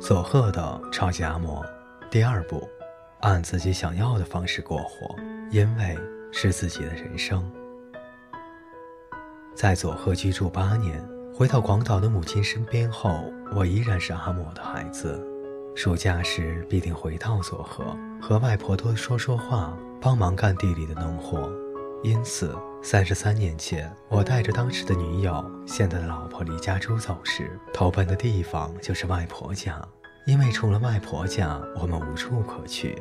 佐贺的超级阿嬷第二部，按自己想要的方式过活，因为是自己的人生。在佐贺居住八年，回到广岛的母亲身边后，我依然是阿嬷的孩子。暑假时必定回到佐贺，和外婆多说说话，帮忙干地里的农活。因此，三十三年前，我带着当时的女友、现在的老婆离家出走时，投奔的地方就是外婆家。因为除了外婆家，我们无处可去。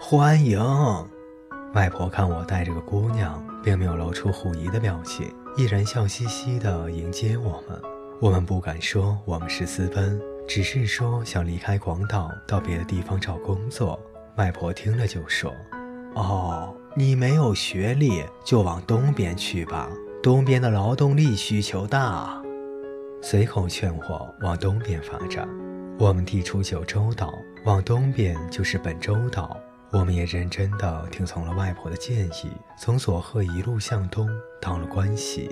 欢迎！外婆看我带着个姑娘，并没有露出狐疑的表情，依然笑嘻嘻地迎接我们。我们不敢说我们是私奔，只是说想离开广岛，到别的地方找工作。外婆听了就说：“哦。”你没有学历，就往东边去吧。东边的劳动力需求大，随口劝我往东边发展。我们地处九州岛，往东边就是本州岛。我们也认真地听从了外婆的建议，从佐贺一路向东，到了关西。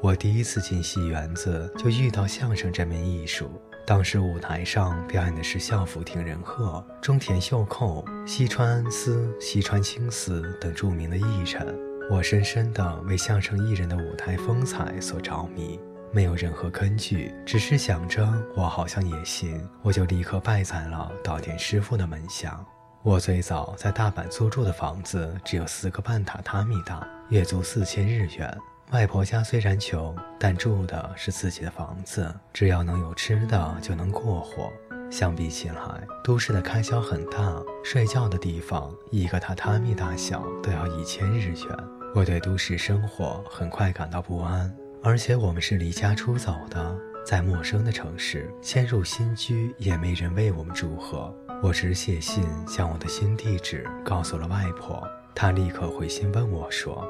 我第一次进戏园子，就遇到相声这门艺术。当时舞台上表演的是孝福亭仁鹤、中田秀寇、西川司、西川青司等著名的艺人。我深深地为相声艺人的舞台风采所着迷，没有任何根据，只是想着我好像也行，我就立刻拜在了岛田师傅的门下。我最早在大阪租住的房子只有四个半榻榻米大，月租四千日元。外婆家虽然穷，但住的是自己的房子，只要能有吃的就能过活。相比起来，都市的开销很大，睡觉的地方一个榻榻米大小都要一千日元。我对都市生活很快感到不安，而且我们是离家出走的，在陌生的城市迁入新居，也没人为我们祝贺。我只写信将我的新地址告诉了外婆，她立刻回信问我说。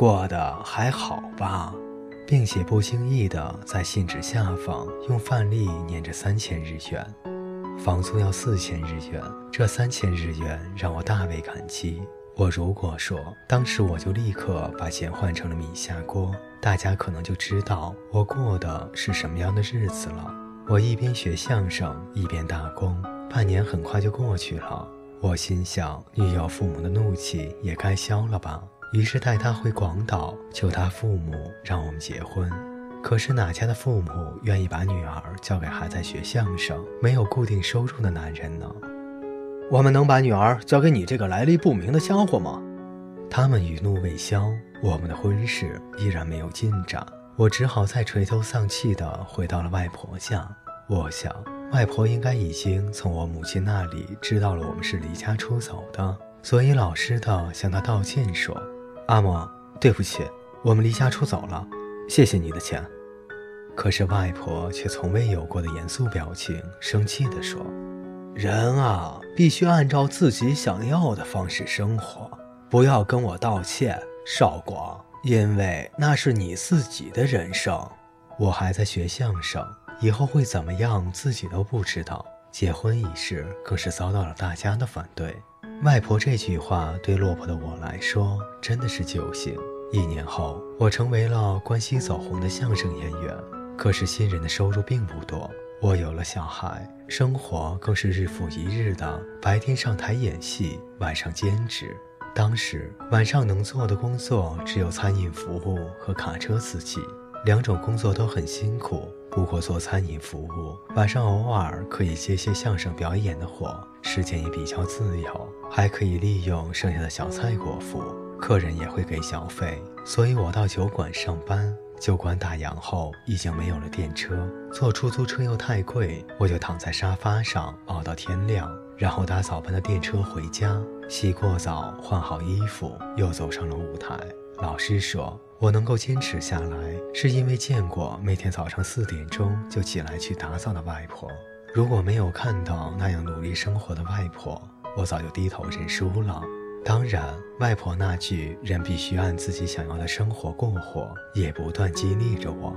过得还好吧，并且不经意地在信纸下方用范例粘着三千日元，房租要四千日元。这三千日元让我大为感激。我如果说当时我就立刻把钱换成了米下锅，大家可能就知道我过的是什么样的日子了。我一边学相声一边打工，半年很快就过去了。我心想，女友父母的怒气也该消了吧。于是带他回广岛，求他父母让我们结婚。可是哪家的父母愿意把女儿交给还在学相声、没有固定收入的男人呢？我们能把女儿交给你这个来历不明的家伙吗？他们余怒未消，我们的婚事依然没有进展。我只好再垂头丧气地回到了外婆家。我想，外婆应该已经从我母亲那里知道了我们是离家出走的，所以老实地向她道歉说。阿嬷，对不起，我们离家出走了，谢谢你的钱。可是外婆却从未有过的严肃表情，生气地说：“人啊，必须按照自己想要的方式生活，不要跟我道歉，少广，因为那是你自己的人生。我还在学相声，以后会怎么样，自己都不知道。结婚一事更是遭到了大家的反对。”外婆这句话对落魄的我来说真的是救星。一年后，我成为了关西走红的相声演员。可是新人的收入并不多，我有了小孩，生活更是日复一日的。白天上台演戏，晚上兼职。当时晚上能做的工作只有餐饮服务和卡车司机，两种工作都很辛苦。不过做餐饮服务，晚上偶尔可以接些相声表演的活，时间也比较自由，还可以利用剩下的小菜果腹，客人也会给小费。所以我到酒馆上班，酒馆打烊后已经没有了电车，坐出租车又太贵，我就躺在沙发上熬到天亮，然后打早班的电车回家，洗过澡，换好衣服，又走上了舞台。老师说。我能够坚持下来，是因为见过每天早上四点钟就起来去打扫的外婆。如果没有看到那样努力生活的外婆，我早就低头认输了。当然，外婆那句“人必须按自己想要的生活过活”也不断激励着我。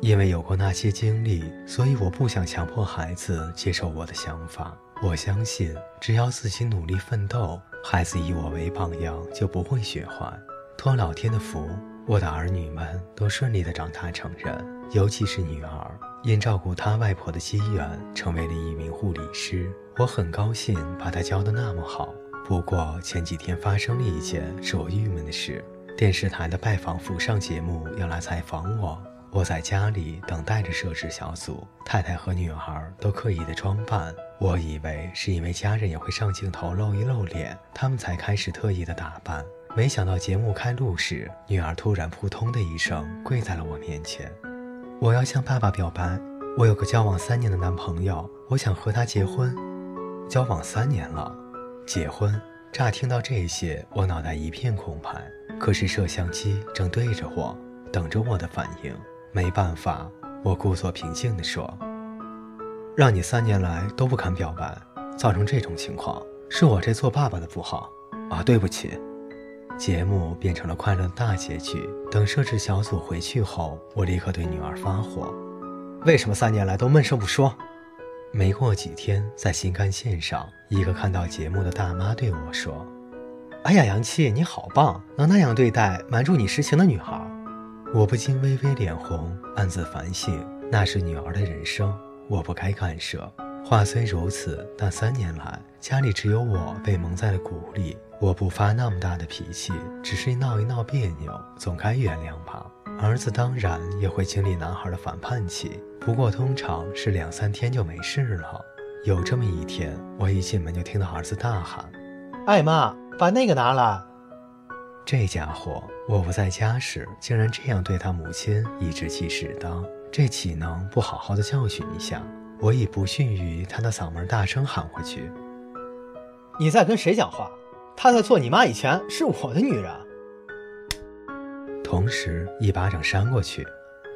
因为有过那些经历，所以我不想强迫孩子接受我的想法。我相信，只要自己努力奋斗，孩子以我为榜样，就不会学坏。托老天的福。我的儿女们都顺利地长大成人，尤其是女儿，因照顾她外婆的机缘，成为了一名护理师。我很高兴把她教得那么好。不过前几天发生了一件使我郁闷的事：电视台的拜访府上节目要来采访我，我在家里等待着摄制小组，太太和女儿都刻意的装扮。我以为是因为家人也会上镜头露一露脸，他们才开始特意的打扮。没想到节目开录时，女儿突然扑通的一声跪在了我面前。我要向爸爸表白，我有个交往三年的男朋友，我想和他结婚。交往三年了，结婚？乍听到这些，我脑袋一片空白。可是摄像机正对着我，等着我的反应。没办法，我故作平静地说：“让你三年来都不敢表白，造成这种情况，是我这做爸爸的不好啊，对不起。”节目变成了快乐大结局。等摄制小组回去后，我立刻对女儿发火：“为什么三年来都闷声不说？”没过几天，在新干线上，一个看到节目的大妈对我说：“哎呀，杨七，你好棒，能那样对待瞒住你实情的女孩。”我不禁微微脸红，暗自反省，那是女儿的人生，我不该干涉。话虽如此，但三年来家里只有我被蒙在了鼓里。我不发那么大的脾气，只是闹一闹别扭，总该原谅吧。儿子当然也会经历男孩的反叛期，不过通常是两三天就没事了。有这么一天，我一进门就听到儿子大喊：“哎妈，把那个拿来！”这家伙，我不在家时竟然这样对他母亲，颐指气使的，这岂能不好好的教训一下？我以不逊于他的嗓门大声喊回去：“你在跟谁讲话？她在做你妈以前是我的女人。”同时一巴掌扇过去，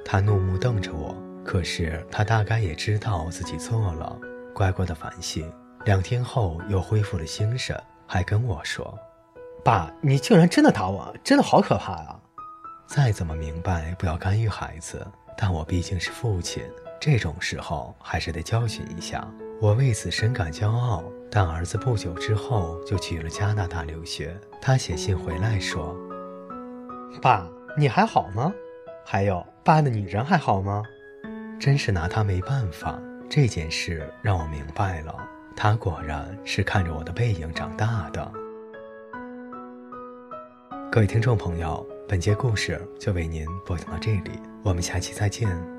他怒目瞪着我。可是他大概也知道自己错了，乖乖的反省。两天后又恢复了精神，还跟我说：“爸，你竟然真的打我，真的好可怕呀！”再怎么明白不要干预孩子，但我毕竟是父亲。这种时候还是得教训一下，我为此深感骄傲。但儿子不久之后就去了加拿大留学，他写信回来说：“爸，你还好吗？还有，爸的女人还好吗？”真是拿他没办法。这件事让我明白了，他果然是看着我的背影长大的。各位听众朋友，本节故事就为您播讲到这里，我们下期再见。